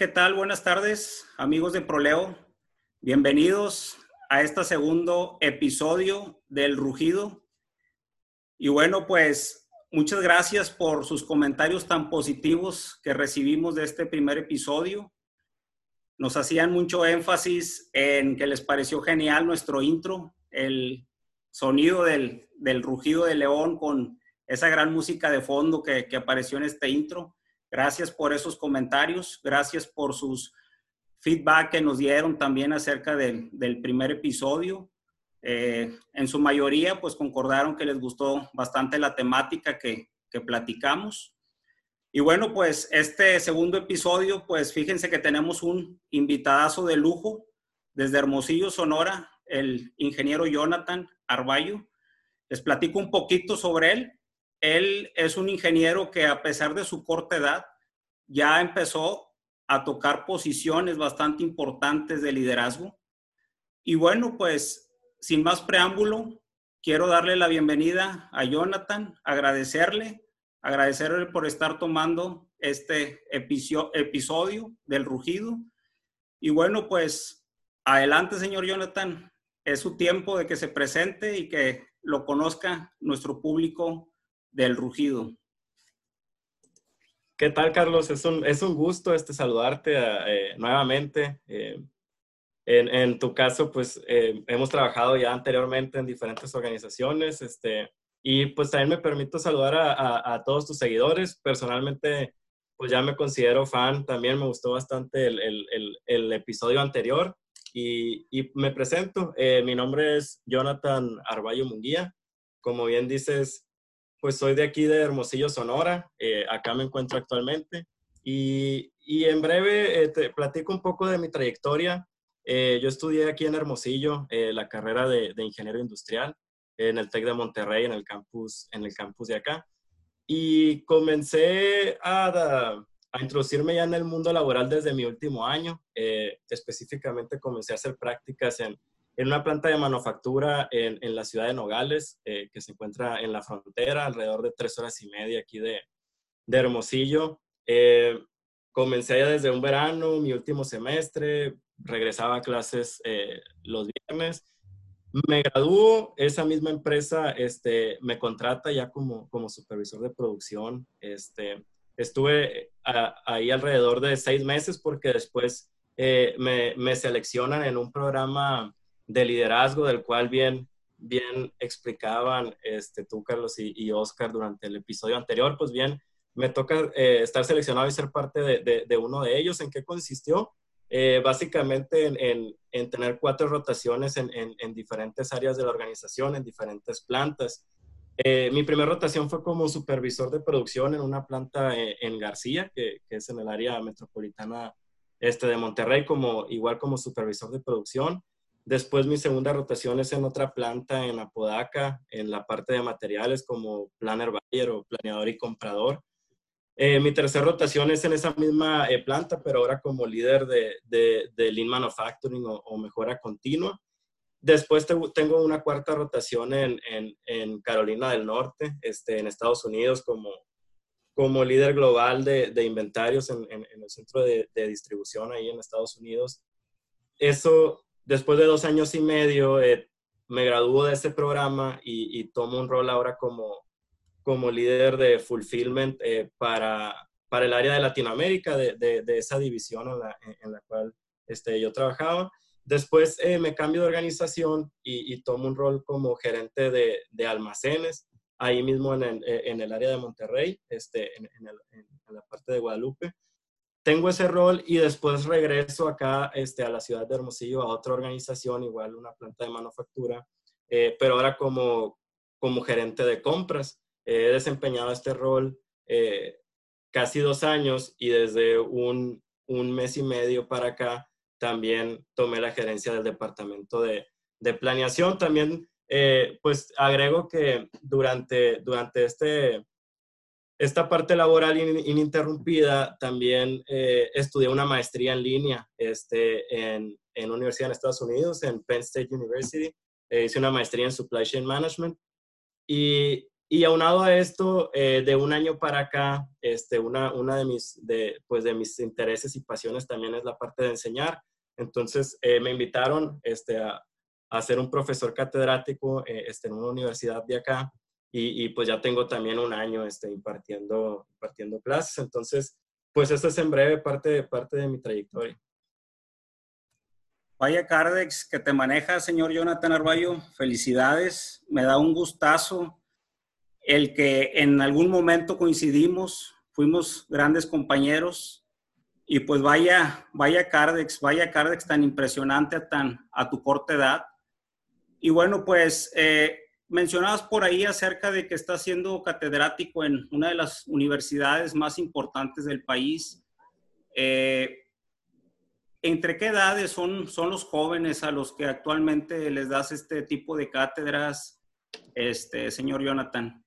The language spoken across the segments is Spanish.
¿qué tal? Buenas tardes, amigos de Proleo. Bienvenidos a este segundo episodio del Rugido. Y bueno, pues muchas gracias por sus comentarios tan positivos que recibimos de este primer episodio. Nos hacían mucho énfasis en que les pareció genial nuestro intro, el sonido del, rugido de león con esa gran música de fondo que, que apareció en este intro. Gracias por esos comentarios, gracias por sus feedback que nos dieron también acerca del, primer episodio. Eh, en su mayoría, pues concordaron que les gustó bastante la temática que, que platicamos. Y bueno, pues este segundo episodio, pues fíjense que tenemos un invitadazo de lujo desde Hermosillo, Sonora, el ingeniero Jonathan Arballo. Les platico un poquito sobre él. Él es un ingeniero que a pesar de su corta edad, ya empezó a tocar posiciones bastante importantes de liderazgo. Y bueno, pues sin más preámbulo, quiero darle la bienvenida a Jonathan, agradecerle, agradecerle por estar tomando este episodio del rugido. Y bueno, pues adelante, señor Jonathan, es su tiempo de que se presente y que lo conozca nuestro público del rugido. ¿Qué tal, Carlos? Es un, es un gusto este, saludarte eh, nuevamente. Eh, en, en, tu caso, pues eh, hemos trabajado ya anteriormente en diferentes organizaciones este, y pues también me permito saludar a, a, todos tus seguidores. Personalmente, pues ya me considero fan. También me gustó bastante el, el, el, episodio anterior y, y me presento. mi nombre es Jonathan Arballo Munguía. Como bien dices, pues soy de aquí de Hermosillo, Sonora. Eh, acá me encuentro actualmente. Y, y en breve eh, te platico un poco de mi trayectoria. Eh, yo estudié aquí en Hermosillo la carrera de, de, ingeniero industrial en el TEC de Monterrey, en el campus, en el campus de acá. Y comencé a, a introducirme ya en el mundo laboral desde mi último año. específicamente comencé a hacer prácticas en en una planta de manufactura en, en la ciudad de Nogales, eh, que se encuentra en la frontera, alrededor de tres horas y media aquí de, de Hermosillo. Eh, comencé ya desde un verano, mi último semestre, regresaba a clases eh, los viernes. Me graduó, esa misma empresa este, me contrata ya como, como supervisor de producción. Este, estuve ahí alrededor de seis meses porque después me, me, seleccionan en un programa de liderazgo del cual bien, bien explicaban este, tú, Carlos, y, Oscar durante el episodio anterior, pues bien, me toca eh, estar seleccionado y ser parte de, de, uno de ellos. ¿En qué consistió? Eh, básicamente en, en, tener cuatro rotaciones en, en, diferentes áreas de la organización, en diferentes plantas. Eh, mi primera rotación fue como supervisor de producción en una planta en, García, que, que, es en el área metropolitana este de Monterrey, como, igual como supervisor de producción. Después mi segunda rotación es en otra planta en Apodaca, en la parte de materiales como planner buyer o planeador y comprador. Eh, mi tercera rotación es en esa misma eh, planta, pero ahora como líder de, de, Lean Manufacturing o, mejora continua. Después tengo una cuarta rotación en, en, Carolina del Norte, este, en Estados Unidos, como, como líder global de, inventarios en, el centro de, distribución ahí en Estados Unidos. Eso después de dos años y medio, eh, me graduó de ese programa y, tomo un rol ahora como, como líder de fulfillment eh, para, para el área de Latinoamérica, de, de, esa división en la, en la cual este, yo trabajaba. Después eh, me cambio de organización y, tomo un rol como gerente de, de almacenes, ahí mismo en el, en el, área de Monterrey, este, en, en, la parte de Guadalupe tengo ese rol y después regreso acá este, a la ciudad de Hermosillo a otra organización, igual una planta de manufactura, eh, pero ahora como, como gerente de compras. he desempeñado este rol eh, casi dos años y desde un, un, mes y medio para acá también tomé la gerencia del departamento de, de planeación. También, eh, pues agrego que durante, durante este esta parte laboral ininterrumpida, también eh, estudié una maestría en línea este, en, en universidad en Estados Unidos, en Penn State University. Eh, hice una maestría en Supply Chain Management. Y y aunado a esto, eh, de un año para acá, este, una, una de, mis, de, pues de mis intereses y pasiones también es la parte de enseñar. Entonces, eh, me invitaron este, a, a, ser un profesor catedrático eh, este, en una universidad de acá y, pues ya tengo también un año este, impartiendo, impartiendo clases. Entonces, pues esto es en breve parte, parte de mi trayectoria. Vaya Cardex que te maneja, señor Jonathan Arballo. Felicidades. Me da un gustazo el que en algún momento coincidimos, fuimos grandes compañeros y pues vaya, vaya Cardex, vaya Cardex tan impresionante tan, a tu corta edad. Y bueno, pues eh, mencionabas por ahí acerca de que estás siendo catedrático en una de las universidades más importantes del país. Eh, ¿Entre qué edades son, son los jóvenes a los que actualmente les das este tipo de cátedras, este, señor Jonathan?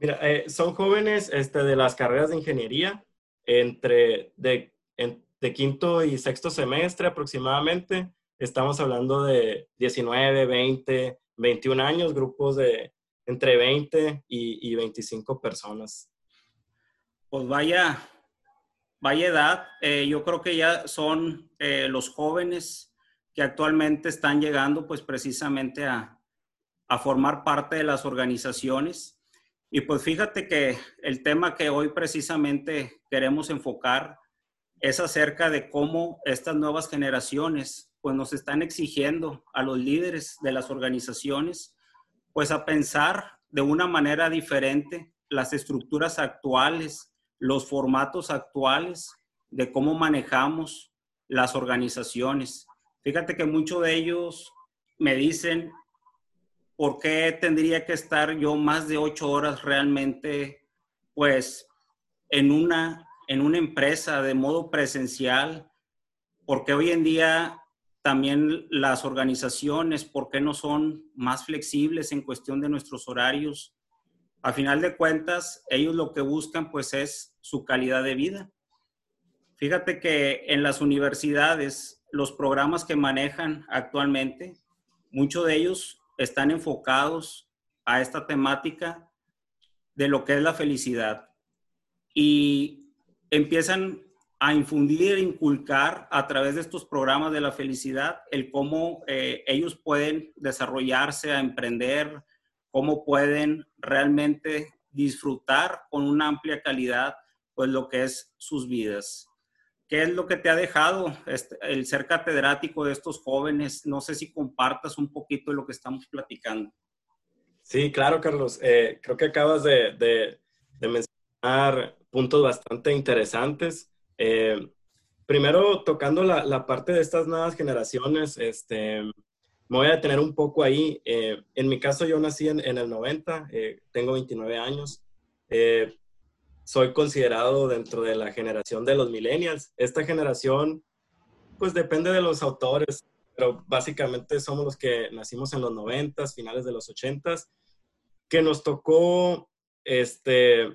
Mira, eh, son jóvenes este, de las carreras de ingeniería, entre de, de quinto y sexto semestre aproximadamente. Estamos hablando de 19, 20, 21 años, grupos de entre 20 y, y 25 personas. Pues vaya, vaya edad. Eh, yo creo que ya son eh, los jóvenes que actualmente están llegando pues precisamente a, a formar parte de las organizaciones. Y pues fíjate que el tema que hoy precisamente queremos enfocar es acerca de cómo estas nuevas generaciones pues nos están exigiendo a los líderes de las organizaciones pues a pensar de una manera diferente las estructuras actuales, los formatos actuales de cómo manejamos las organizaciones. Fíjate que muchos de ellos me dicen ¿por qué tendría que estar yo más de ocho horas realmente, pues, en una, en una empresa de modo presencial? Porque hoy en día también las organizaciones, ¿por qué no son más flexibles en cuestión de nuestros horarios? A final de cuentas, ellos lo que buscan, pues, es su calidad de vida. Fíjate que en las universidades, los programas que manejan actualmente, muchos de ellos están enfocados a esta temática de lo que es la felicidad y empiezan a infundir, inculcar a través de estos programas de la felicidad el cómo eh, ellos pueden desarrollarse, a emprender, cómo pueden realmente disfrutar con una amplia calidad pues lo que es sus vidas. ¿Qué es lo que te ha dejado este, el ser catedrático de estos jóvenes? No sé si compartas un poquito de lo que estamos platicando. Sí, claro, Carlos. Eh, creo que acabas de, mencionar puntos bastante interesantes. Eh, primero, tocando la, parte de estas nuevas generaciones, este, me voy a detener un poco ahí. Eh, en mi caso, yo nací en, el 90, tengo 29 años soy considerado dentro de la generación de los millennials. Esta generación, pues depende de los autores, pero básicamente somos los que nacimos en los 90, finales de los 80, que nos tocó, este,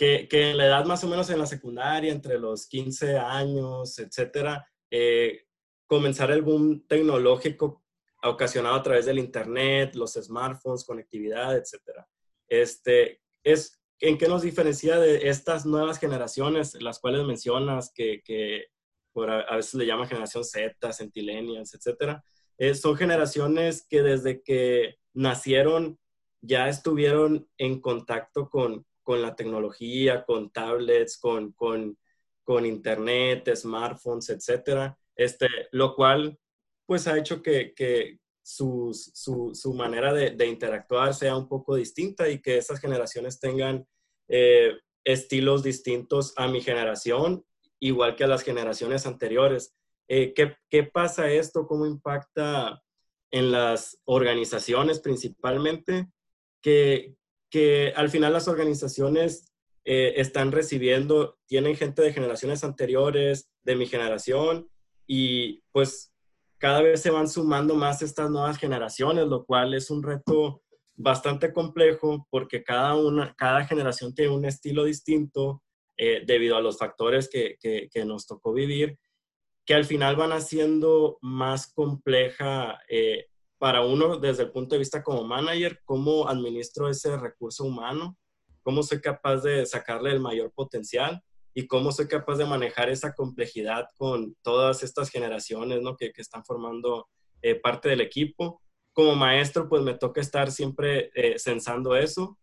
que, que, la edad más o menos en la secundaria, entre los 15 años, etcétera, eh, comenzar el boom tecnológico ocasionado a través del Internet, los smartphones, conectividad, etcétera. Este, es, ¿En qué nos diferencia de estas nuevas generaciones, las cuales mencionas, que, que por a, veces le llaman generación Z, centilenials, etcétera? Eh, son generaciones que desde que nacieron ya estuvieron en contacto con, con la tecnología, con tablets, con, con, con internet, smartphones, etcétera. Este, lo cual pues ha hecho que, que, su, su, manera de, interactuar sea un poco distinta y que esas generaciones tengan eh, estilos distintos a mi generación, igual que a las generaciones anteriores. Eh, ¿qué, ¿Qué pasa esto? ¿Cómo impacta en las organizaciones principalmente? Que, que al final las organizaciones eh, están recibiendo, tienen gente de generaciones anteriores, de mi generación, y pues cada vez se van sumando más estas nuevas generaciones, lo cual es un reto bastante complejo porque cada, una, cada generación tiene un estilo distinto eh, debido a los factores que, que, nos tocó vivir, que al final van haciendo más compleja eh, para uno desde el punto de vista como manager, cómo administro ese recurso humano, cómo soy capaz de sacarle el mayor potencial y cómo soy capaz de manejar esa complejidad con todas estas generaciones ¿no? que, que están formando eh, parte del equipo. Como maestro, pues me toca estar siempre eh, censando eso.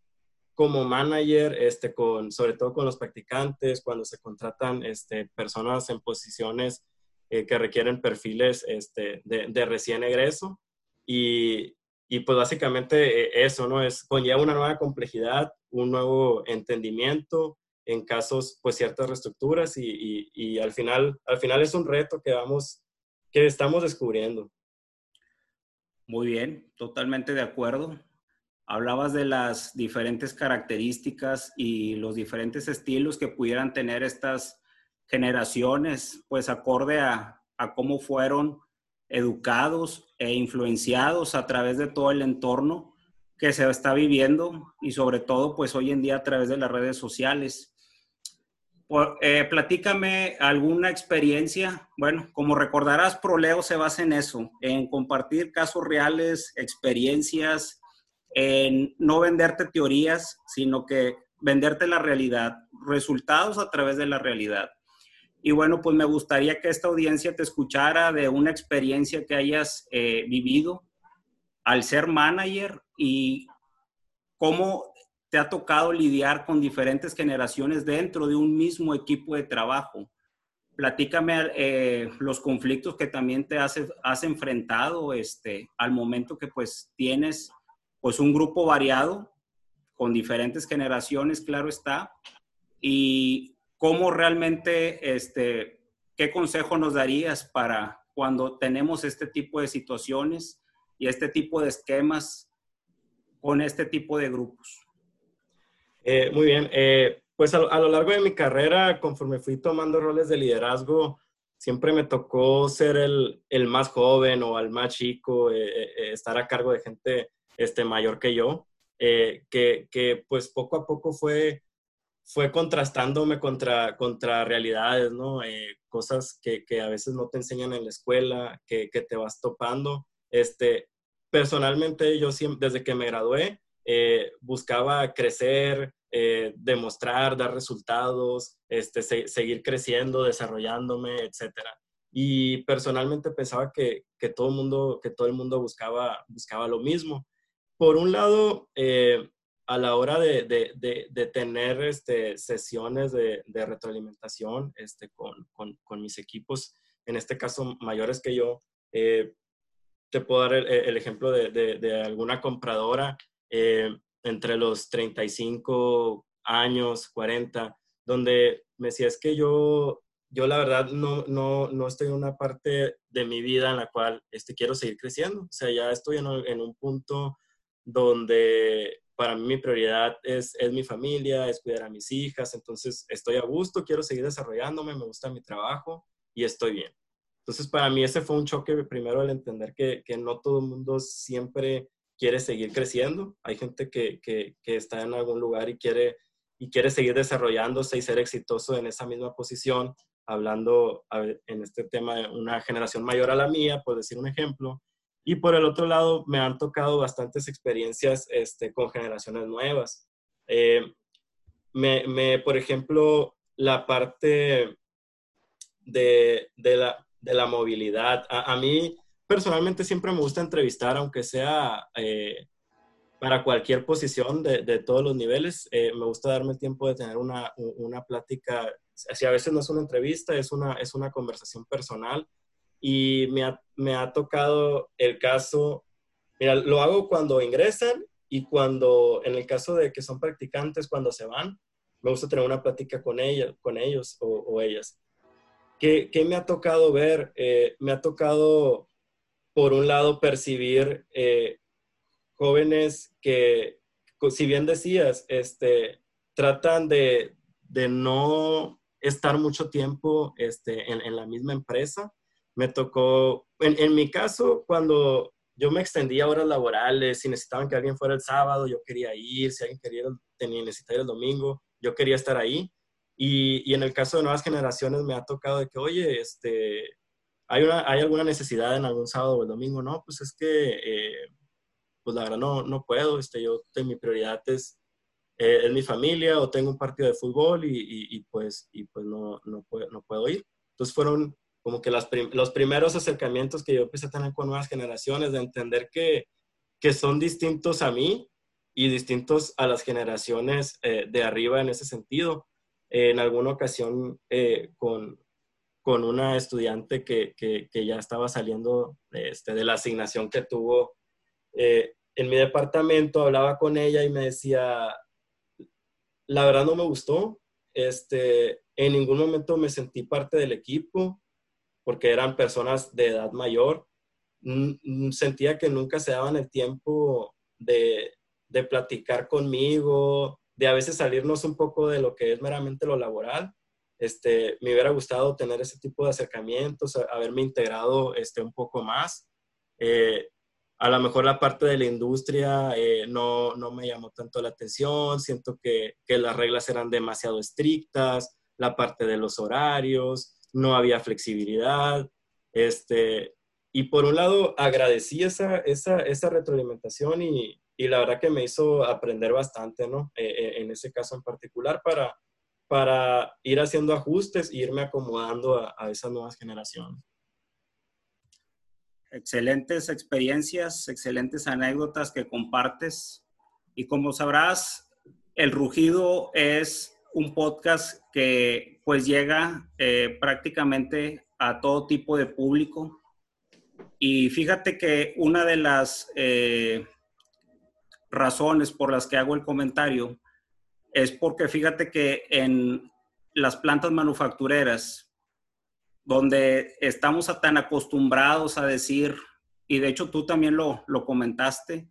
Como manager, este, con, sobre todo con los practicantes, cuando se contratan este, personas en posiciones eh, que requieren perfiles este, de, de, recién egreso. Y, y pues básicamente eso, ¿no? Es, conlleva una nueva complejidad, un nuevo entendimiento, en casos, pues ciertas reestructuras y, y, al, final, al final es un reto que vamos, que estamos descubriendo. Muy bien, totalmente de acuerdo. Hablabas de las diferentes características y los diferentes estilos que pudieran tener estas generaciones, pues acorde a, a cómo fueron educados e influenciados a través de todo el entorno que se está viviendo y sobre todo pues hoy en día a través de las redes sociales. Eh, platícame alguna experiencia. Bueno, como recordarás, Proleo se basa en eso, en compartir casos reales, experiencias, en no venderte teorías, sino que venderte la realidad, resultados a través de la realidad. Y bueno, pues me gustaría que esta audiencia te escuchara de una experiencia que hayas eh, vivido al ser manager y cómo te ha tocado lidiar con diferentes generaciones dentro de un mismo equipo de trabajo. Platícame eh, los conflictos que también te has, has enfrentado este, al momento que pues tienes pues un grupo variado con diferentes generaciones, claro está, y cómo realmente, este, qué consejo nos darías para cuando tenemos este tipo de situaciones y este tipo de esquemas con este tipo de grupos. Eh, muy bien, eh, pues a, lo largo de mi carrera, conforme fui tomando roles de liderazgo, siempre me tocó ser el, el más joven o el más chico, eh, estar a cargo de gente este, mayor que yo, que, que, pues poco a poco fue, fue contrastándome contra, contra realidades, ¿no? cosas que, que, a veces no te enseñan en la escuela, que, que te vas topando. Este, personalmente, yo siempre, desde que me gradué, buscaba crecer, eh, demostrar, dar resultados, este, seguir creciendo, desarrollándome, etc. Y personalmente pensaba que, que, todo, el mundo, que todo el mundo buscaba, buscaba lo mismo. Por un lado, eh, a la hora de, de, de, tener este, sesiones de, retroalimentación este, con, con, con, mis equipos, en este caso mayores que yo, eh, te puedo dar el, el ejemplo de, alguna compradora entre los 35 años, 40, donde me decía, es que yo, yo la verdad no, no, no estoy en una parte de mi vida en la cual este, quiero seguir creciendo. O sea, ya estoy en, en un punto donde para mí mi prioridad es, es, mi familia, es cuidar a mis hijas, entonces estoy a gusto, quiero seguir desarrollándome, me gusta mi trabajo y estoy bien. Entonces para mí ese fue un choque primero el entender que, que no todo el mundo siempre quiere seguir creciendo. Hay gente que, que, que, está en algún lugar y quiere, y quiere seguir desarrollándose y ser exitoso en esa misma posición, hablando en este tema de una generación mayor a la mía, por decir un ejemplo. Y por el otro lado, me han tocado bastantes experiencias este, con generaciones nuevas. Eh, me, me, por ejemplo, la parte de, de, la, de la movilidad. A, a mí, personalmente siempre me gusta entrevistar, aunque sea eh, para cualquier posición de, de todos los niveles. Eh, me gusta darme el tiempo de tener una, una plática, si a veces no es una entrevista, es una, es una conversación personal. Y me ha, me ha tocado el caso, mira, lo hago cuando ingresan y cuando, en el caso de que son practicantes, cuando se van, me gusta tener una plática con, ella, con ellos o, ellas. ¿Qué, ¿Qué, me ha tocado ver? Eh, me ha tocado por un lado, percibir eh, jóvenes que, si bien decías, este, tratan de, de no estar mucho tiempo este, en, en, la misma empresa. Me tocó, en, en, mi caso, cuando yo me extendía horas laborales, si necesitaban que alguien fuera el sábado, yo quería ir, si alguien quería, tenía, necesitaba ir el domingo, yo quería estar ahí. Y, y, en el caso de nuevas generaciones me ha tocado de que, oye, este, ¿hay, una, ¿hay alguna necesidad en algún sábado o el domingo? No, pues es que, eh, pues la verdad no, no puedo, este, yo, mi prioridad es, eh, mi familia o tengo un partido de fútbol y, y, pues, y pues no, no, no puedo ir. Entonces fueron como que las los primeros acercamientos que yo empecé a tener con nuevas generaciones, de entender que, que son distintos a mí y distintos a las generaciones eh, de arriba en ese sentido. en alguna ocasión eh, con, con una estudiante que, que, que, ya estaba saliendo este, de la asignación que tuvo eh, en mi departamento, hablaba con ella y me decía, la verdad no me gustó, este, en ningún momento me sentí parte del equipo, porque eran personas de edad mayor. Sentía que nunca se daban el tiempo de, de platicar conmigo, de a veces salirnos un poco de lo que es meramente lo laboral. Este, me hubiera gustado tener ese tipo de acercamientos, haberme integrado este, un poco más. Eh, a lo mejor la parte de la industria eh, no, no, me llamó tanto la atención, siento que, que, las reglas eran demasiado estrictas, la parte de los horarios, no había flexibilidad. Este, y por un lado, agradecí esa, esa, esa retroalimentación y, y, la verdad que me hizo aprender bastante, ¿no? E, e, en ese caso en particular, para, para ir haciendo ajustes e irme acomodando a, a esas nuevas generaciones. Excelentes experiencias, excelentes anécdotas que compartes. Y como sabrás, El Rugido es un podcast que pues llega eh, prácticamente a todo tipo de público. Y fíjate que una de las eh, razones por las que hago el comentario es porque fíjate que en las plantas manufactureras, donde estamos tan acostumbrados a decir, y de hecho tú también lo, lo comentaste,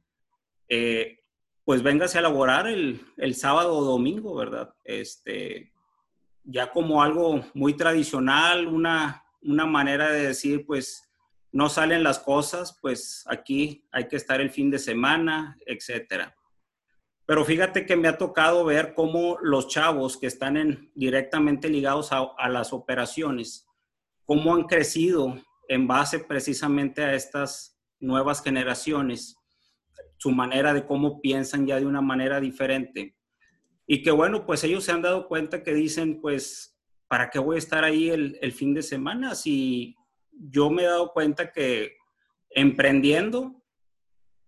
eh, pues véngase a laborar el, el, sábado o domingo, ¿verdad? Este, ya como algo muy tradicional, una, una manera de decir, pues no salen las cosas, pues aquí hay que estar el fin de semana, etcétera. Pero fíjate que me ha tocado ver cómo los chavos que están en, directamente ligados a, a las operaciones, cómo han crecido en base precisamente a estas nuevas generaciones su manera de cómo piensan ya de una manera diferente. Y que bueno, pues ellos se han dado cuenta que dicen, pues, ¿para qué voy a estar ahí el, el fin de semana? Si yo me he dado cuenta que emprendiendo,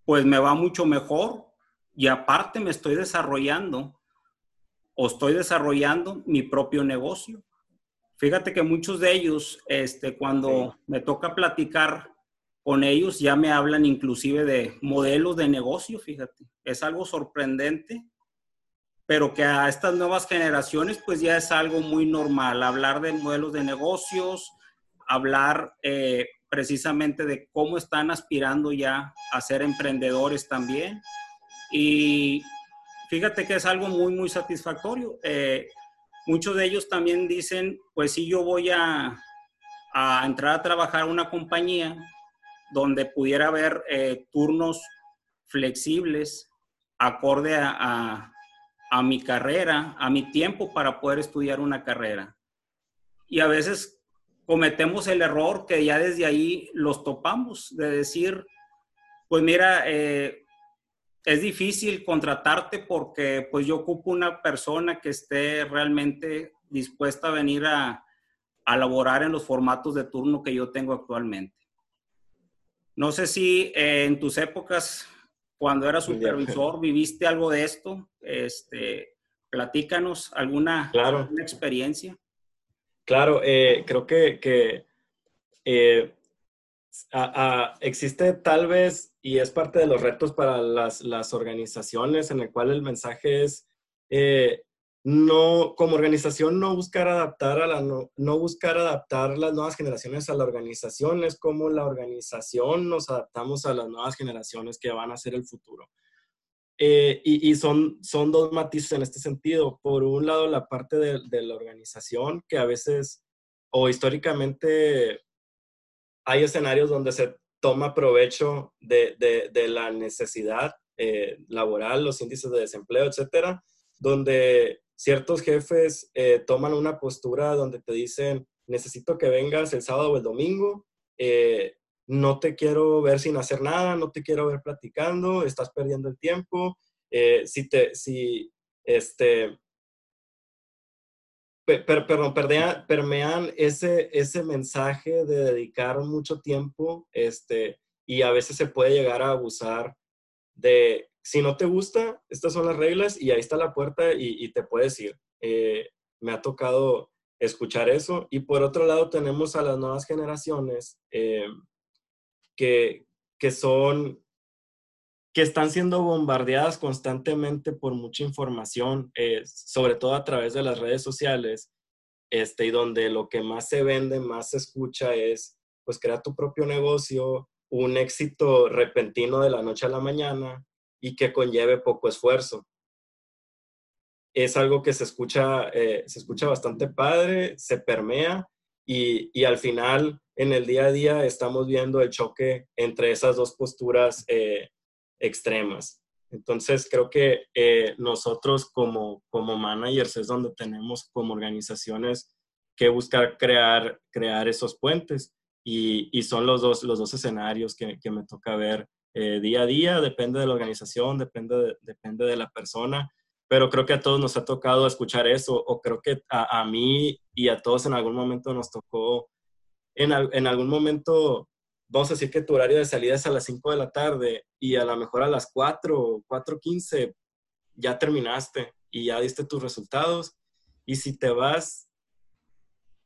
pues me va mucho mejor y aparte me estoy desarrollando o estoy desarrollando mi propio negocio. Fíjate que muchos de ellos, este, cuando me toca platicar con ellos ya me hablan inclusive de modelos de negocio, fíjate. Es algo sorprendente, pero que a estas nuevas generaciones pues ya es algo muy normal, hablar de modelos de negocios, hablar eh, precisamente de cómo están aspirando ya a ser emprendedores también. Y fíjate que es algo muy, muy satisfactorio. Eh, muchos de ellos también dicen, pues si yo voy a, a entrar a trabajar a una compañía, donde pudiera haber eh, turnos flexibles acorde a, mi carrera, a mi tiempo para poder estudiar una carrera. Y a veces cometemos el error que ya desde ahí los topamos, de decir, pues mira, eh, es difícil contratarte porque pues yo ocupo una persona que esté realmente dispuesta a venir a, a laborar en los formatos de turno que yo tengo actualmente. No sé si eh, en tus épocas, cuando eras supervisor, viviste algo de esto. Este, platícanos alguna, experiencia. Claro, eh, creo que, eh, existe tal vez, y es parte de los retos para las, las organizaciones, en el cual el mensaje es no, como organización, no buscar adaptar a la, no, buscar adaptar las nuevas generaciones a la organización, es como la organización nos adaptamos a las nuevas generaciones que van a ser el futuro. Eh, y, son, son dos matices en este sentido. Por un lado, la parte de, la organización, que a veces o históricamente hay escenarios donde se toma provecho de, la necesidad eh, laboral, los índices de desempleo, etcétera, donde ciertos jefes eh, toman una postura donde te dicen, necesito que vengas el sábado o el domingo eh, no te quiero ver sin hacer nada, no te quiero ver platicando, estás perdiendo el tiempo. Eh, si te, si, este, perdón, permean ese, ese mensaje de dedicar mucho tiempo, este, y a veces se puede llegar a abusar de, si no te gusta, estas son las reglas y ahí está la puerta y, te puedes ir. Eh, me ha tocado escuchar eso. Y por otro lado tenemos a las nuevas generaciones eh, que, que son que están siendo bombardeadas constantemente por mucha información, eh, sobre todo a través de las redes sociales, este, y donde lo que más se vende, más se escucha es, pues, crea tu propio negocio, un éxito repentino de la noche a la mañana y que conlleve poco esfuerzo. Es algo que se escucha, eh, se escucha bastante padre, se permea y, y, al final, en el día a día, estamos viendo el choque entre esas dos posturas eh, extremas. Entonces, creo que eh, nosotros como, como managers es donde tenemos como organizaciones que buscar crear, crear esos puentes. Y, y son los dos, los dos escenarios que, que me toca ver eh, día a día, depende de la organización, depende de, depende de la persona, pero creo que a todos nos ha tocado escuchar eso, o creo que a, mí y a todos en algún momento nos tocó, en, en algún momento vamos a decir que tu horario de salida es a las 5 de la tarde y a lo mejor a las 4, 4.15 ya terminaste y ya diste tus resultados. Y si te vas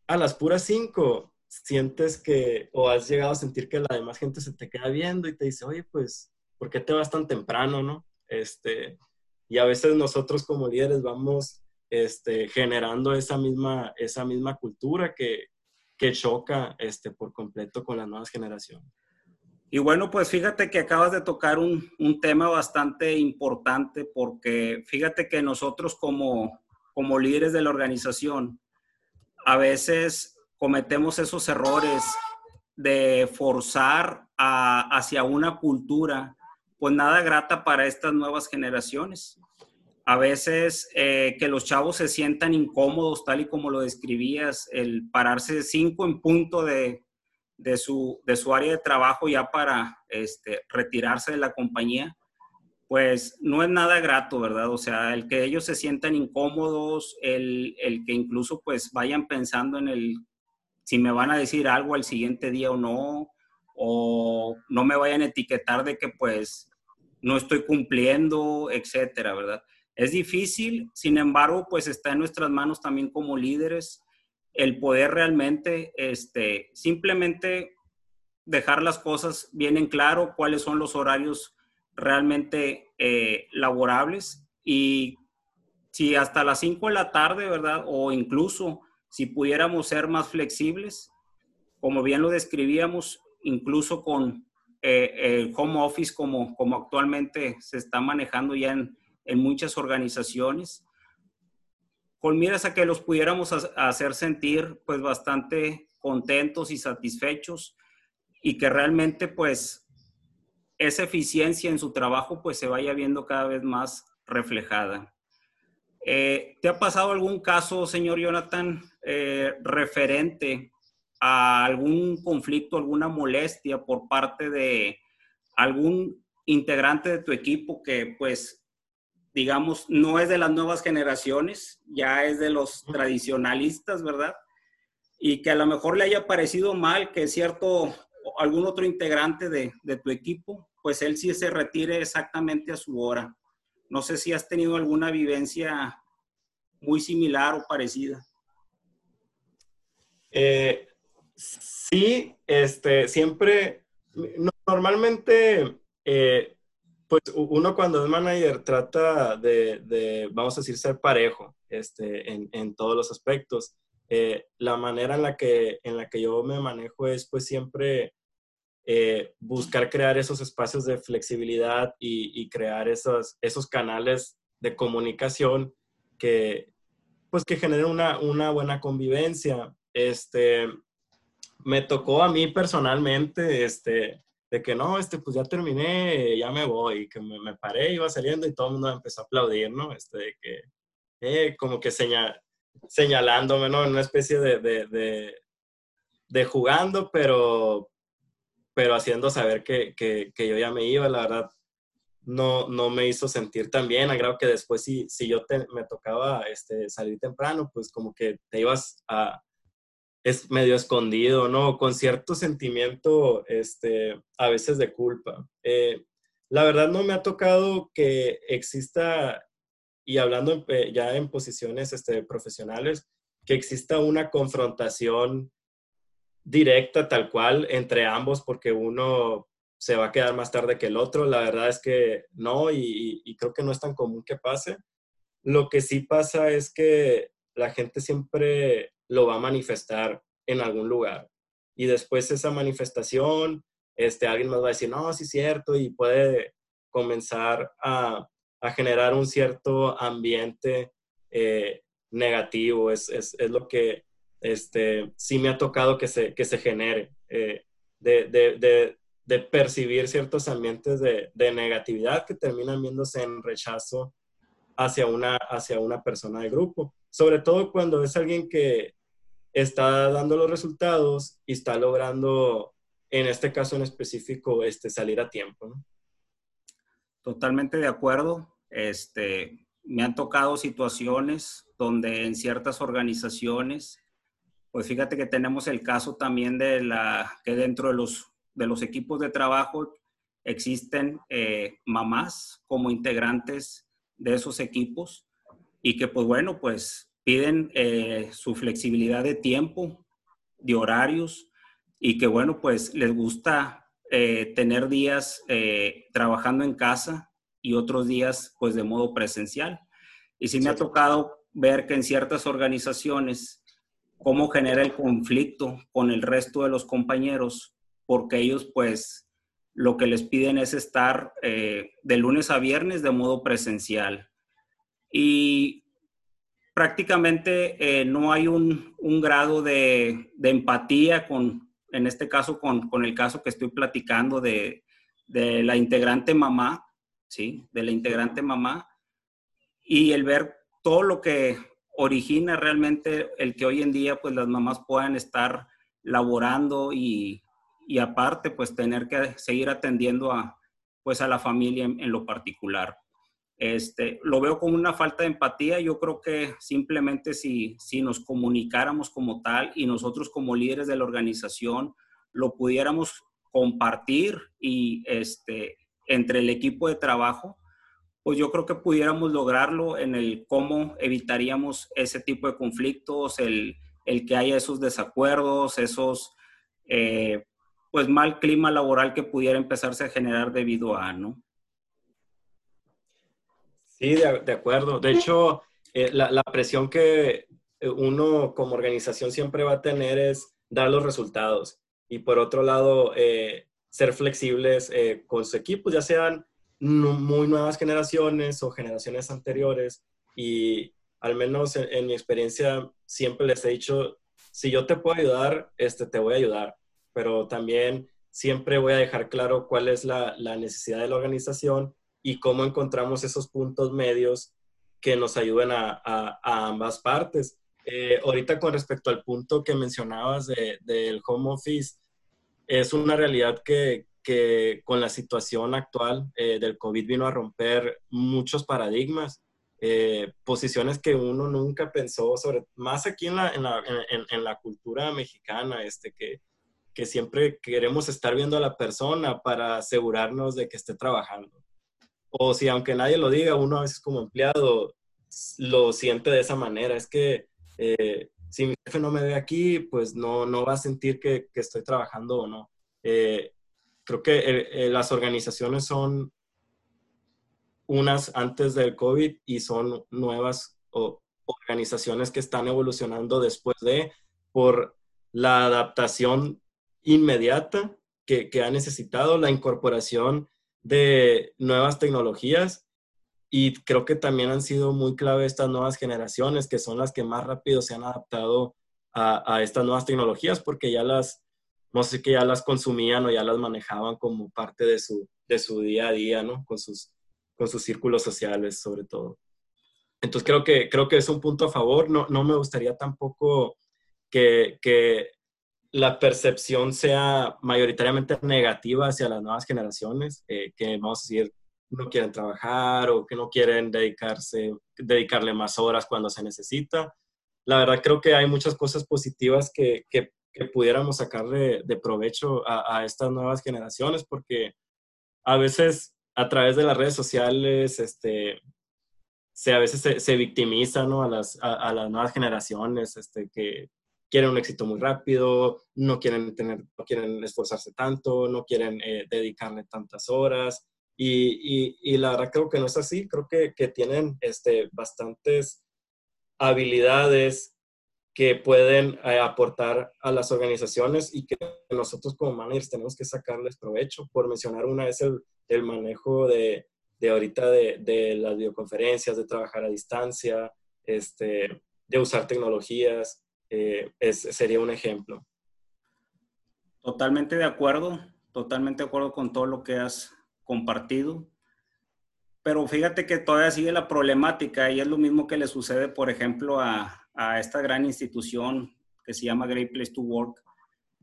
a las puras 5, sientes que, o has llegado a sentir que la demás gente se te queda viendo y te dice, oye, pues, ¿por qué te vas tan temprano, no? Este, y a veces nosotros como líderes vamos este, generando esa misma, esa misma cultura que, que choca este, por completo con las nuevas generaciones. Y bueno, pues fíjate que acabas de tocar un, un, tema bastante importante porque fíjate que nosotros como, como líderes de la organización a veces cometemos esos errores de forzar hacia una cultura pues nada grata para estas nuevas generaciones a veces eh, que los chavos se sientan incómodos, tal y como lo describías, el pararse cinco en punto de, de, su, de su área de trabajo ya para este, retirarse de la compañía, pues no es nada grato, ¿verdad? O sea, el que ellos se sientan incómodos, el, el que incluso pues vayan pensando en el si me van a decir algo al siguiente día o no, o no me vayan a etiquetar de que pues no estoy cumpliendo, etcétera, ¿verdad? Es difícil, sin embargo, pues está en nuestras manos también como líderes el poder realmente, este, simplemente dejar las cosas bien en claro, cuáles son los horarios realmente eh, laborables y si hasta las 5 de la tarde, ¿verdad? O incluso si pudiéramos ser más flexibles, como bien lo describíamos, incluso con eh, el home office como, como actualmente se está manejando ya en, en muchas organizaciones, con miras a que los pudiéramos hacer sentir pues bastante contentos y satisfechos y que realmente pues esa eficiencia en su trabajo pues se vaya viendo cada vez más reflejada. Eh, ¿Te ha pasado algún caso, señor Jonathan, eh, referente a algún conflicto, alguna molestia por parte de algún integrante de tu equipo que pues digamos, no es de las nuevas generaciones, ya es de los tradicionalistas, ¿verdad? Y que a lo mejor le haya parecido mal que cierto, algún otro integrante de, de tu equipo, pues él sí se retire exactamente a su hora. No sé si has tenido alguna vivencia muy similar o parecida. Eh, sí, este, siempre, normalmente eh, pues uno cuando es manager trata de, vamos a decir, ser parejo este, en, todos los aspectos. Eh, la manera en la, que, en la que yo me manejo es pues siempre eh, buscar crear esos espacios de flexibilidad y, crear esos, esos canales de comunicación que pues que generen una, una buena convivencia. Este, me tocó a mí personalmente, este, de que no, este, pues ya terminé, ya me voy, que me, me, paré, iba saliendo y todo el mundo empezó a aplaudir, ¿no? Este, de que, eh, como que señal, señalándome, ¿no? En una especie de, de, de, de, jugando, pero pero haciendo saber que, que, que, yo ya me iba, la verdad, no, no me hizo sentir tan bien. Creo que después si, si yo me tocaba este, salir temprano, pues como que te ibas a, es medio escondido, ¿no? Con cierto sentimiento, este, a veces de culpa. Eh, la verdad no me ha tocado que exista, y hablando eh, ya en posiciones este, profesionales, que exista una confrontación directa tal cual entre ambos porque uno se va a quedar más tarde que el otro. La verdad es que no y, y creo que no es tan común que pase. Lo que sí pasa es que la gente siempre lo va a manifestar en algún lugar. Y después esa manifestación este, alguien más va a decir, no, sí es cierto, y puede comenzar a, a generar un cierto ambiente eh, negativo. Es, es, es, lo que este, sí me ha tocado que se, que se genere, eh, de, de, de, percibir ciertos ambientes de, negatividad que terminan viéndose en rechazo hacia una, hacia una persona del grupo. Sobre todo cuando es alguien que está dando los resultados y está logrando en este caso en específico, este, salir a tiempo. Totalmente de acuerdo. Este, me han tocado situaciones donde en ciertas organizaciones, pues fíjate que tenemos el caso también de la que dentro de los, de los equipos de trabajo existen eh, mamás como integrantes de esos equipos y que pues bueno, pues piden eh, su flexibilidad de tiempo, de horarios, y que bueno, pues les gusta eh, tener días eh, trabajando en casa y otros días pues de modo presencial. Y sí me ha tocado ver que en ciertas organizaciones cómo genera el conflicto con el resto de los compañeros, porque ellos pues lo que les piden es estar de lunes a viernes de modo presencial. Y prácticamente no hay un, grado de, empatía con, en este caso con, el caso que estoy platicando de, la integrante mamá, ¿sí? De la integrante mamá, y el ver todo lo que origina realmente el que hoy en día pues las mamás puedan estar laborando y, aparte pues tener que seguir atendiendo a pues a la familia en lo particular. Este, lo veo como una falta de empatía. Yo creo que simplemente si, si nos comunicáramos como tal y nosotros como líderes de la organización lo pudiéramos compartir y este, entre el equipo de trabajo, pues yo creo que pudiéramos lograrlo en el cómo evitaríamos ese tipo de conflictos, el, el que haya esos desacuerdos, esos, eh, pues mal clima laboral que pudiera empezarse a generar debido a, ¿no? Sí, de, acuerdo. De hecho, eh, la, presión que eh, uno como organización siempre va a tener es dar los resultados. Y por otro lado, eh, ser flexibles con sus equipos, ya sean muy nuevas generaciones o generaciones anteriores. Y al menos en, mi experiencia siempre les he dicho, si yo te puedo ayudar, este, te voy a ayudar. Pero también siempre voy a dejar claro cuál es la necesidad de la organización y cómo encontramos esos puntos medios que nos ayuden a, a, ambas partes. Eh, ahorita con respecto al punto que mencionabas del de, home office, es una realidad que, que con la situación actual eh, del COVID vino a romper muchos paradigmas, eh, posiciones que uno nunca pensó sobre, más aquí en la, en la, en, en la cultura mexicana, este, que, que siempre queremos estar viendo a la persona para asegurarnos de que esté trabajando o si aunque nadie lo diga, uno a veces como empleado lo siente de esa manera. Es que eh, si mi jefe no me ve aquí, pues no, no va a sentir que, que estoy trabajando o no. Eh, creo que eh, las organizaciones son unas antes del COVID y son nuevas organizaciones que están evolucionando después de por la adaptación inmediata que, que ha necesitado, la incorporación de nuevas tecnologías y creo que también han sido muy clave estas nuevas generaciones que son las que más rápido se han adaptado a, estas nuevas tecnologías porque ya las, no sé, que ya las consumían o ya las manejaban como parte de su, de su día a día, ¿no? Con sus, con sus círculos sociales sobre todo. Entonces creo que, creo que es un punto a favor. No, no me gustaría tampoco que, que la percepción sea mayoritariamente negativa hacia las nuevas generaciones, eh, que vamos a decir, no quieren trabajar o que no quieren dedicarse, dedicarle más horas cuando se necesita. La verdad creo que hay muchas cosas positivas que, que, pudiéramos sacarle de provecho a, estas nuevas generaciones, porque a veces a través de las redes sociales, este, se, a veces se, se victimiza ¿no? a, las, a, las nuevas generaciones este, que quieren un éxito muy rápido, no quieren, tener, no quieren esforzarse tanto, no quieren eh, dedicarle tantas horas. Y, y, la verdad creo que no es así, creo que, que tienen este, bastantes habilidades que pueden eh, aportar a las organizaciones y que nosotros como managers tenemos que sacarles provecho. Por mencionar una es el, el manejo de, de ahorita de, de, las videoconferencias, de trabajar a distancia, este, de usar tecnologías, eh, es, sería un ejemplo. Totalmente de acuerdo, totalmente de acuerdo con todo lo que has compartido. Pero fíjate que todavía sigue la problemática y es lo mismo que le sucede, por ejemplo, a, esta gran institución que se llama Great Place to Work,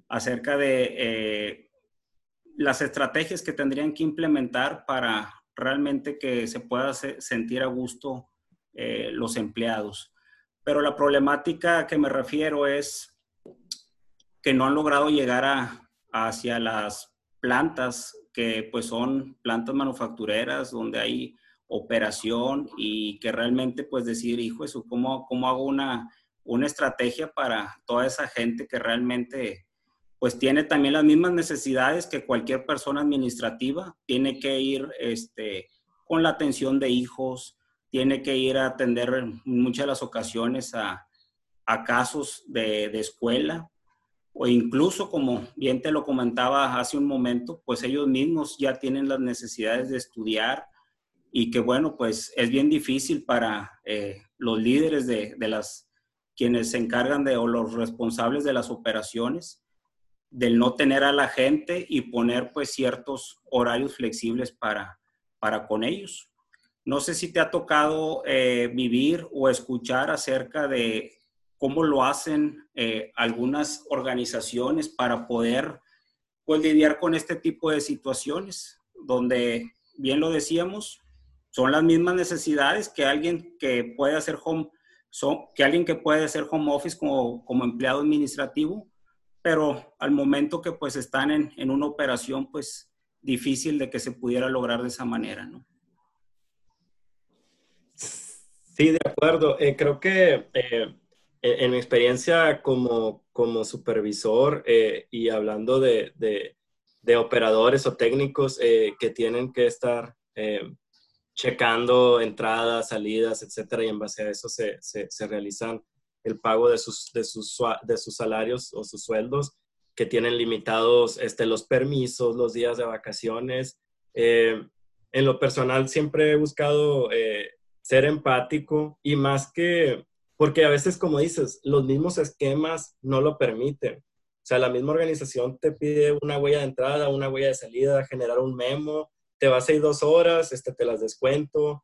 acerca de eh, las estrategias que tendrían que implementar para realmente que se pueda sentir a gusto eh, los empleados. Pero la problemática que me refiero es que no han logrado llegar a, hacia las plantas que pues son plantas manufactureras donde hay operación y que realmente pues decir, hijo, eso, ¿cómo, cómo hago una, una estrategia para toda esa gente que realmente pues tiene también las mismas necesidades que cualquier persona administrativa, tiene que ir este, con la atención de hijos, tiene que ir a atender en muchas las ocasiones a, casos de, de, escuela o incluso, como bien te lo comentaba hace un momento, pues ellos mismos ya tienen las necesidades de estudiar y que bueno, pues es bien difícil para eh, los líderes de, de, las quienes se encargan de o los responsables de las operaciones del no tener a la gente y poner pues ciertos horarios flexibles para, para con ellos. No sé si te ha tocado eh, vivir o escuchar acerca de cómo lo hacen eh, algunas organizaciones para poder pues, lidiar con este tipo de situaciones, donde, bien lo decíamos, son las mismas necesidades que alguien que puede hacer home, son, que alguien que puede hacer home office como, como empleado administrativo, pero al momento que pues están en, en, una operación, pues difícil de que se pudiera lograr de esa manera, ¿no? Sí, de acuerdo. Eh, creo que eh, en mi experiencia como, como supervisor eh, y hablando de, de, de, operadores o técnicos que tienen que estar checando entradas, salidas, etcétera, y en base a eso se, se, se realizan el pago de sus, de sus, de sus salarios o sus sueldos, que tienen limitados este, los permisos, los días de vacaciones. Eh, en lo personal siempre he buscado eh, ser empático y más que, porque a veces, como dices, los mismos esquemas no lo permiten. O sea, la misma organización te pide una huella de entrada, una huella de salida, generar un memo, te vas a ir dos horas, este, te las descuento,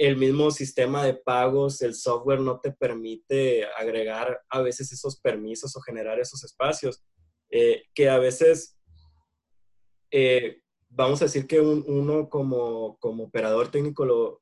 el mismo sistema de pagos, el software no te permite agregar a veces esos permisos o generar esos espacios, eh, que a veces, eh, vamos a decir que uno como, como operador técnico lo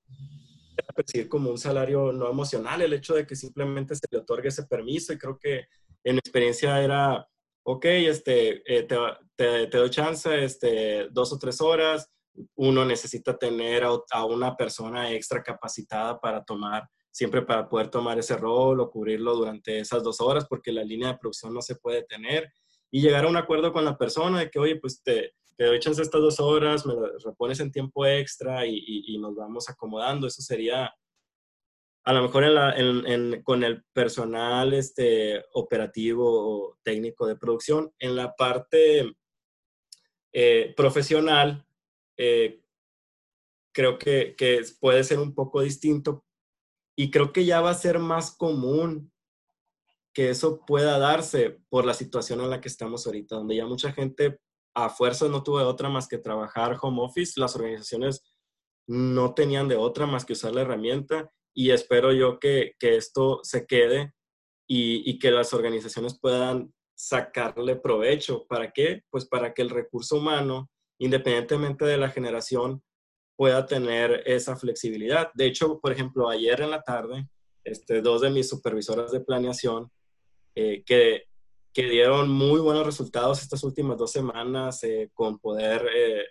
a percibir como un salario no emocional, el hecho de que simplemente se le otorgue ese permiso y creo que en experiencia era, ok, este, eh, te, te, te, doy chance, este, dos o tres horas, uno necesita tener a, una persona extra capacitada para tomar, siempre para poder tomar ese rol o cubrirlo durante esas dos horas, porque la línea de producción no se puede tener. Y llegar a un acuerdo con la persona de que, oye, pues te, te doy chance estas dos horas, me repones en tiempo extra y, nos vamos acomodando. Eso sería, a lo mejor con el personal este, operativo o técnico de producción. En la parte eh, profesional, eh, creo que, que, puede ser un poco distinto y creo que ya va a ser más común que eso pueda darse por la situación en la que estamos ahorita, donde ya mucha gente a fuerza no tuvo de otra más que trabajar home office, las organizaciones no tenían de otra más que usar la herramienta y espero yo que, que esto se quede y, y, que las organizaciones puedan sacarle provecho. ¿Para qué? Pues para que el recurso humano, independientemente de la generación, pueda tener esa flexibilidad. De hecho, por ejemplo, ayer en la tarde, este, dos de mis supervisoras de planeación eh, que, que, dieron muy buenos resultados estas últimas dos semanas eh, con poder eh,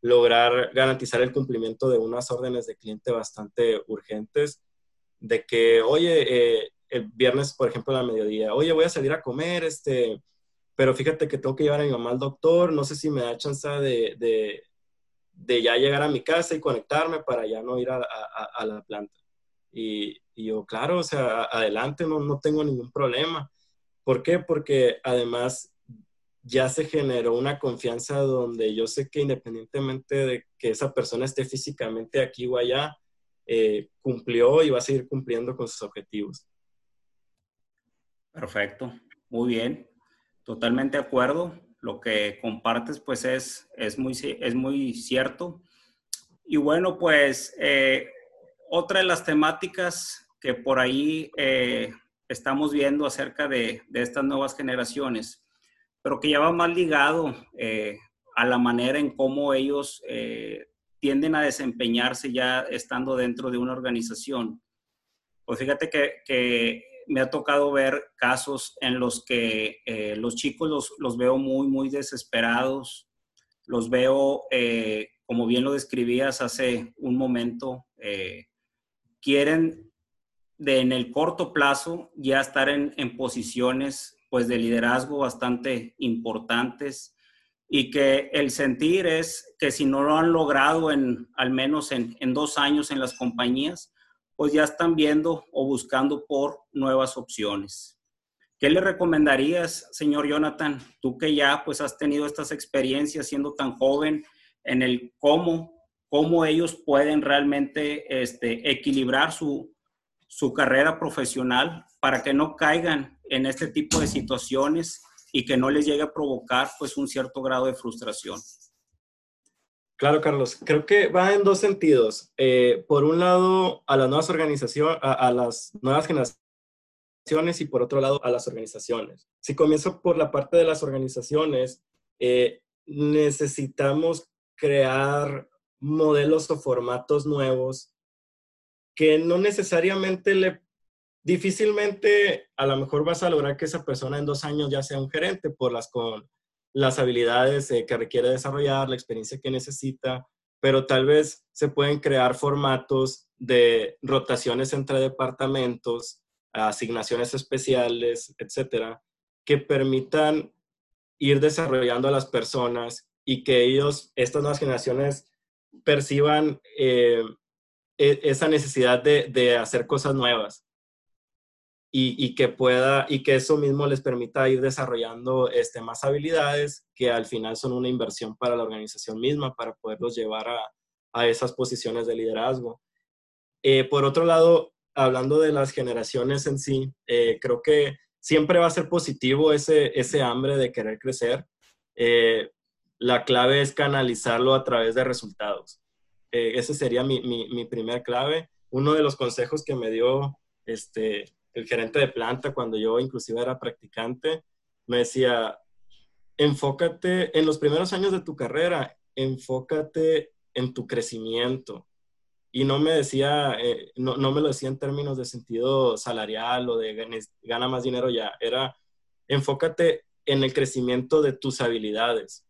lograr garantizar el cumplimiento de unas órdenes de cliente bastante urgentes, de que, oye, el viernes, por ejemplo, a la mediodía, oye, voy a salir a comer, este, pero fíjate que tengo que llevar a mi mamá al doctor, no sé si me da chance de, de, de ya llegar a mi casa y conectarme para ya no ir a, a, la planta. Y, y, yo, claro, o sea, adelante, no, no tengo ningún problema. ¿Por qué? Porque además ya se generó una confianza donde yo sé que independientemente de que esa persona esté físicamente aquí o allá, eh, cumplió y va a seguir cumpliendo con sus objetivos. Perfecto, muy bien, totalmente de acuerdo. Lo que compartes pues es, es, muy, es muy cierto. Y bueno, pues eh, otra de las temáticas que por ahí eh, estamos viendo acerca de, de, estas nuevas generaciones, pero que ya va más ligado eh, a la manera en cómo ellos tienden a desempeñarse ya estando dentro de una organización. Pues fíjate que, que me ha tocado ver casos en los que eh, los chicos los, los, veo muy, muy desesperados, los veo, eh, como bien lo describías hace un momento, eh, quieren de en el corto plazo ya estar en, en, posiciones pues de liderazgo bastante importantes y que el sentir es que si no lo han logrado en al menos en, en dos años en las compañías, pues ya están viendo o buscando por nuevas opciones. ¿Qué le recomendarías, señor Jonathan, tú que ya pues has tenido estas experiencias siendo tan joven en el cómo, cómo ellos pueden realmente este, equilibrar su, su carrera profesional para que no caigan en este tipo de situaciones y que no les llegue a provocar pues un cierto grado de frustración? Claro, Carlos. Creo que va en dos sentidos. Eh, por un lado, a las nuevas organizaciones, a, las nuevas generaciones y por otro lado, a las organizaciones. Si comienzo por la parte de las organizaciones, eh, necesitamos crear modelos o formatos nuevos que no necesariamente le difícilmente a lo mejor vas a lograr que esa persona en dos años ya sea un gerente por las con las habilidades eh, que requiere desarrollar, la experiencia que necesita, pero tal vez se pueden crear formatos de rotaciones entre departamentos, asignaciones especiales, etcétera, que permitan ir desarrollando a las personas y que ellos, estas nuevas generaciones, perciban eh, esa necesidad de, de hacer cosas nuevas y, que pueda y que eso mismo les permita ir desarrollando este, más habilidades que al final son una inversión para la organización misma para poderlos llevar a, a esas posiciones de liderazgo. Eh, por otro lado, hablando de las generaciones en sí, eh, creo que siempre va a ser positivo ese, ese hambre de querer crecer. Eh, la clave es canalizarlo a través de resultados. Ese sería mi, mi, mi primer clave. Uno de los consejos que me dio este, el gerente de planta, cuando yo inclusive era practicante, me decía, enfócate en los primeros años de tu carrera, enfócate en tu crecimiento. Y no me decía, eh, no, no, me lo decía en términos de sentido salarial o de gana más dinero ya, era enfócate en el crecimiento de tus habilidades.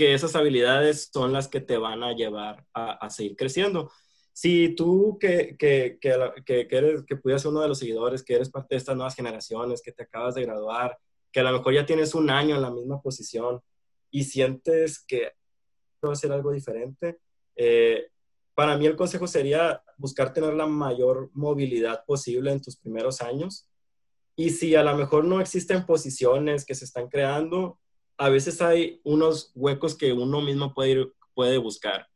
Que esas habilidades son las que te van a llevar a, a seguir creciendo si tú que, que, que, que, eres, que pudieras ser uno de los seguidores, que eres parte de estas nuevas generaciones, que te acabas de graduar, que a lo mejor ya tienes un año en la misma posición y sientes que va a ser algo diferente, eh, para mí el consejo sería buscar tener la mayor movilidad posible en tus primeros años. Y si a lo mejor no existen posiciones que se están creando, a veces hay unos huecos que uno mismo puede, ir, puede buscar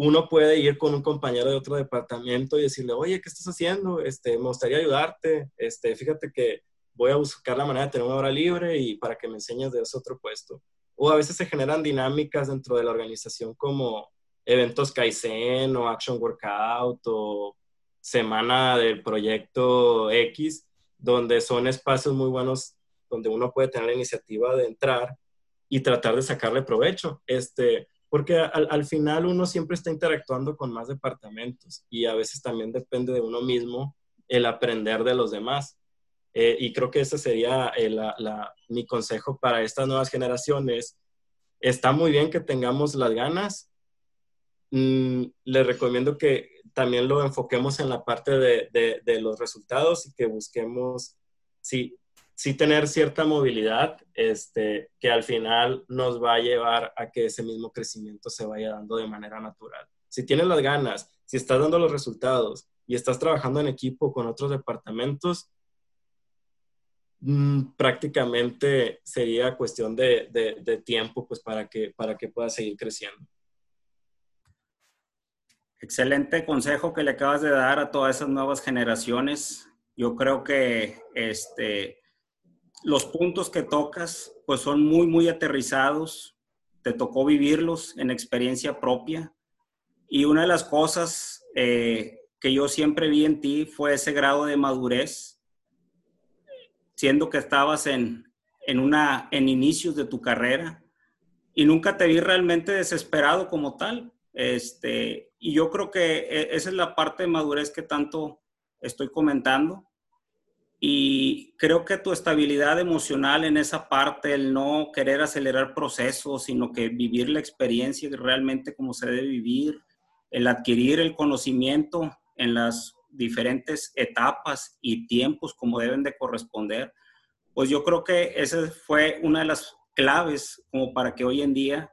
uno puede ir con un compañero de otro departamento y decirle, oye, ¿qué estás haciendo? Este, me gustaría ayudarte. Este, fíjate que voy a buscar la manera de tener una hora libre y para que me enseñes de ese otro puesto. O a veces se generan dinámicas dentro de la organización como eventos Kaizen o Action Workout o semana del proyecto X, donde son espacios muy buenos donde uno puede tener la iniciativa de entrar y tratar de sacarle provecho. Este, porque al, final uno siempre está interactuando con más departamentos y a veces también depende de uno mismo el aprender de los demás. Eh, y creo que ese sería eh, mi consejo para estas nuevas generaciones. Está muy bien que tengamos las ganas. Mm, les recomiendo que también lo enfoquemos en la parte de, de, los resultados y que busquemos, sí, sí tener cierta movilidad, este, que al final nos va a llevar a que ese mismo crecimiento se vaya dando de manera natural. Si tienes las ganas, si estás dando los resultados y estás trabajando en equipo con otros departamentos, mm, prácticamente sería cuestión de, de, tiempo pues para que, para que puedas seguir creciendo. Excelente consejo que le acabas de dar a todas esas nuevas generaciones. Yo creo que este, los puntos que tocas pues son muy, muy aterrizados. Te tocó vivirlos en experiencia propia. Y una de las cosas eh, que yo siempre vi en ti fue ese grado de madurez, siendo que estabas en, en, una, en inicios de tu carrera y nunca te vi realmente desesperado como tal. Este, y yo creo que e, esa es la parte de madurez que tanto estoy comentando. Y creo que tu estabilidad emocional en esa parte, el no querer acelerar procesos, sino que vivir la experiencia realmente como se debe vivir, el adquirir el conocimiento en las diferentes etapas y tiempos como deben de corresponder, pues yo creo que esa fue una de las claves como para que hoy en día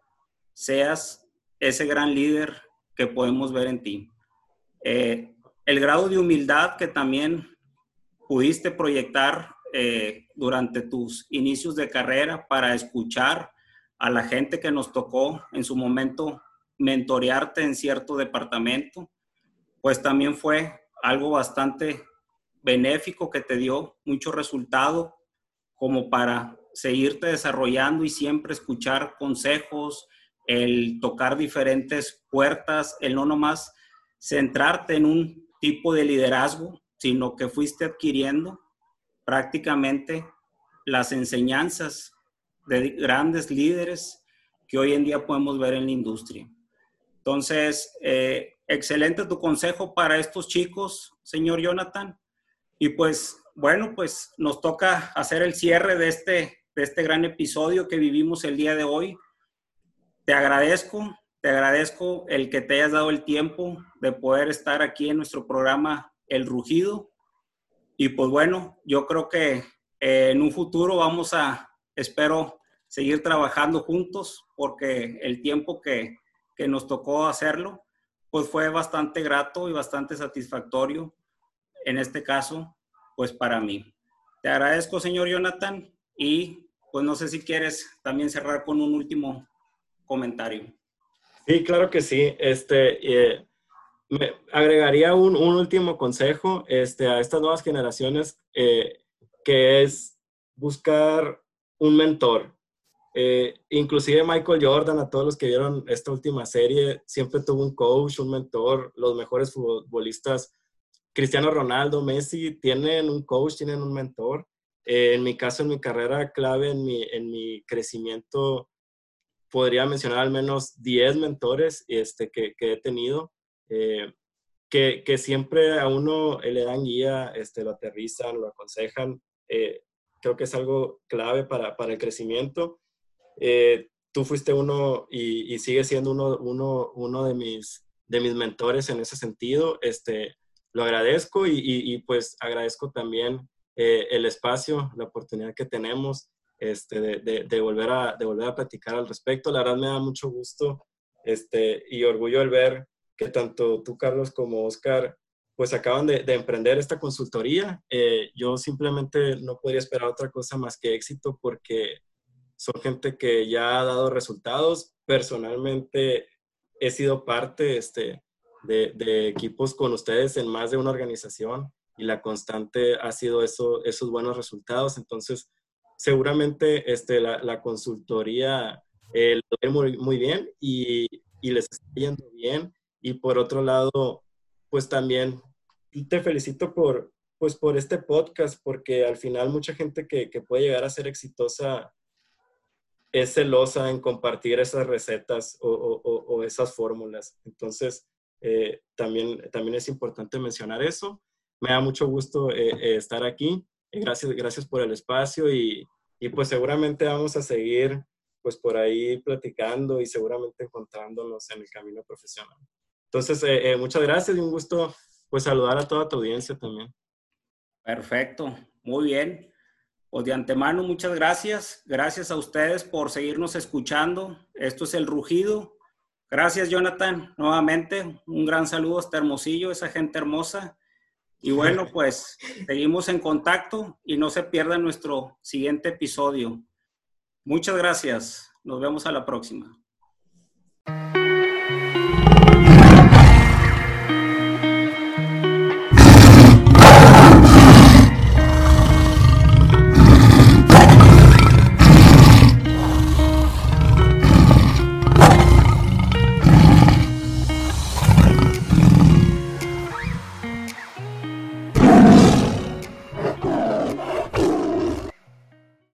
seas ese gran líder que podemos ver en ti. Eh, el grado de humildad que también pudiste proyectar eh, durante tus inicios de carrera para escuchar a la gente que nos tocó en su momento mentorearte en cierto departamento, pues también fue algo bastante benéfico que te dio mucho resultado como para seguirte desarrollando y siempre escuchar consejos, el tocar diferentes puertas, el no nomás centrarte en un tipo de liderazgo, sino que fuiste adquiriendo prácticamente las enseñanzas de grandes líderes que hoy en día podemos ver en la industria. Entonces, eh, excelente tu consejo para estos chicos, señor Jonathan. Y pues, bueno, pues nos toca hacer el cierre de este, de este gran episodio que vivimos el día de hoy. Te agradezco, te agradezco el que te hayas dado el tiempo de poder estar aquí en nuestro programa El Rugido. Y pues bueno, yo creo que eh, en un futuro vamos a, espero, seguir trabajando juntos porque el tiempo que, que nos tocó hacerlo, pues fue bastante grato y bastante satisfactorio en este caso, pues para mí. Te agradezco, señor Jonathan, y pues no sé si quieres también cerrar con un último comentario. Sí, claro que sí. Este, eh, me agregaría un, último consejo este, a estas nuevas generaciones, eh, que es buscar un mentor. Eh, inclusive Michael Jordan, a todos los que vieron esta última serie, siempre tuvo un coach, un mentor. Los mejores futbolistas, Cristiano Ronaldo, Messi, tienen un coach, tienen un mentor. en mi caso, en mi carrera clave, en mi, en mi crecimiento podría mencionar al menos 10 mentores este, que, que he tenido, eh, que, que, siempre a uno le dan guía, este, lo aterrizan, lo aconsejan. Eh, creo que es algo clave para, para el crecimiento. Eh, tú fuiste uno y, y sigues siendo uno, uno, uno de, mis, de mis mentores en ese sentido. Este, lo agradezco y, y, pues agradezco también el espacio, la oportunidad que tenemos este, de, de, volver a, de volver a platicar al respecto. La verdad me da mucho gusto este, y orgullo el ver que tanto tú, Carlos, como Oscar, pues acaban de, emprender esta consultoría. Eh, yo simplemente no podría esperar otra cosa más que éxito porque son gente que ya ha dado resultados. Personalmente he sido parte este, de, de, equipos con ustedes en más de una organización y la constante ha sido eso, esos buenos resultados. Entonces, seguramente este, la, consultoría eh, lo ve muy, muy bien y, y, les está yendo bien. Y por otro lado, pues también te felicito por, pues por este podcast, porque al final mucha gente que, que puede llegar a ser exitosa es celosa en compartir esas recetas o, o, o esas fórmulas. Entonces, eh, también, también es importante mencionar eso. Me da mucho gusto eh, eh, estar aquí. Gracias, gracias por el espacio y, y, pues seguramente vamos a seguir pues por ahí platicando y seguramente encontrándonos en el camino profesional. Entonces, muchas gracias y un gusto pues saludar a toda tu audiencia también. Perfecto, muy bien. Pues de antemano, muchas gracias. Gracias a ustedes por seguirnos escuchando. Esto es El Rugido. Gracias, Jonathan. Nuevamente, un gran saludo hasta Hermosillo, esa gente hermosa. Y bueno, pues seguimos en contacto y no se pierda nuestro siguiente episodio. Muchas gracias. Nos vemos a la próxima.